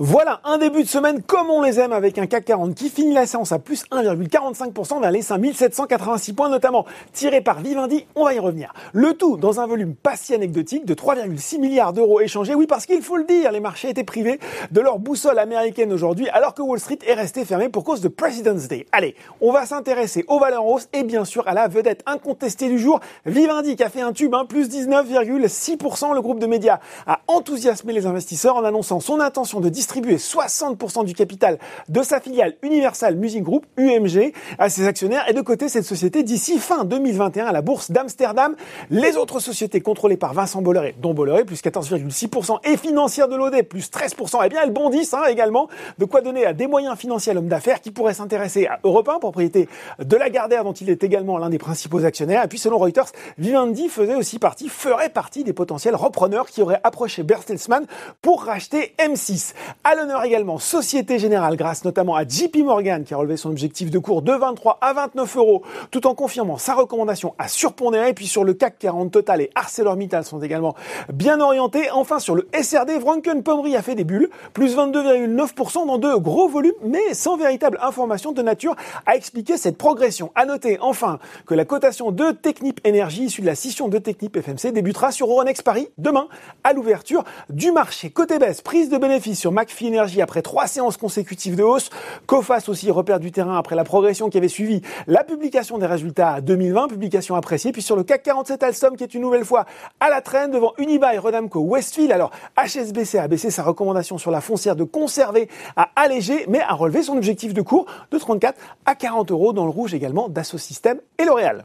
Voilà un début de semaine comme on les aime avec un CAC 40 qui finit la séance à plus 1,45% vers les 5786 points notamment tiré par Vivendi, on va y revenir. Le tout dans un volume pas si anecdotique de 3,6 milliards d'euros échangés. Oui parce qu'il faut le dire, les marchés étaient privés de leur boussole américaine aujourd'hui alors que Wall Street est resté fermé pour cause de President's Day. Allez, on va s'intéresser aux valeurs et bien sûr à la vedette incontestée du jour, Vivendi qui a fait un tube, hein, plus 19,6%. Le groupe de médias a enthousiasmé les investisseurs en annonçant son intention de distribuer distribuer 60% du capital de sa filiale Universal Music Group, UMG, à ses actionnaires et de côté cette société d'ici fin 2021 à la bourse d'Amsterdam. Les autres sociétés contrôlées par Vincent Bolloré, dont Bolloré plus 14,6% et financière de l'OD plus 13%, eh bien elles bondissent hein, également. De quoi donner à des moyens financiers à l'homme d'affaires qui pourrait s'intéresser à Europe 1, propriété de Lagardère dont il est également l'un des principaux actionnaires. Et puis selon Reuters, Vivendi faisait aussi partie, ferait partie des potentiels repreneurs qui auraient approché Bertelsmann pour racheter M6. À l'honneur également, Société Générale, grâce notamment à JP Morgan, qui a relevé son objectif de cours de 23 à 29 euros, tout en confirmant sa recommandation à surpondérer. Puis sur le CAC 40 Total et ArcelorMittal sont également bien orientés. Enfin, sur le SRD, Franken Pommery a fait des bulles, plus 22,9% dans de gros volumes, mais sans véritable information de nature à expliquer cette progression. À noter enfin que la cotation de Technip Energy, issue de la scission de Technip FMC, débutera sur Euronext Paris demain à l'ouverture du marché. Côté baisse, prise de bénéfices sur McPhee Energy après trois séances consécutives de hausse. Cofas aussi repère du terrain après la progression qui avait suivi la publication des résultats 2020, publication appréciée. Puis sur le CAC 47 Alstom qui est une nouvelle fois à la traîne devant Unibail, Rodamco, Westfield. Alors HSBC a baissé sa recommandation sur la foncière de conserver à alléger, mais a relevé son objectif de cours de 34 à 40 euros dans le rouge également d'Asso Systèmes et L'Oréal.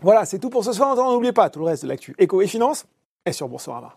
Voilà, c'est tout pour ce soir. N'oubliez pas tout le reste de l'actu éco et finance est sur Boursorama.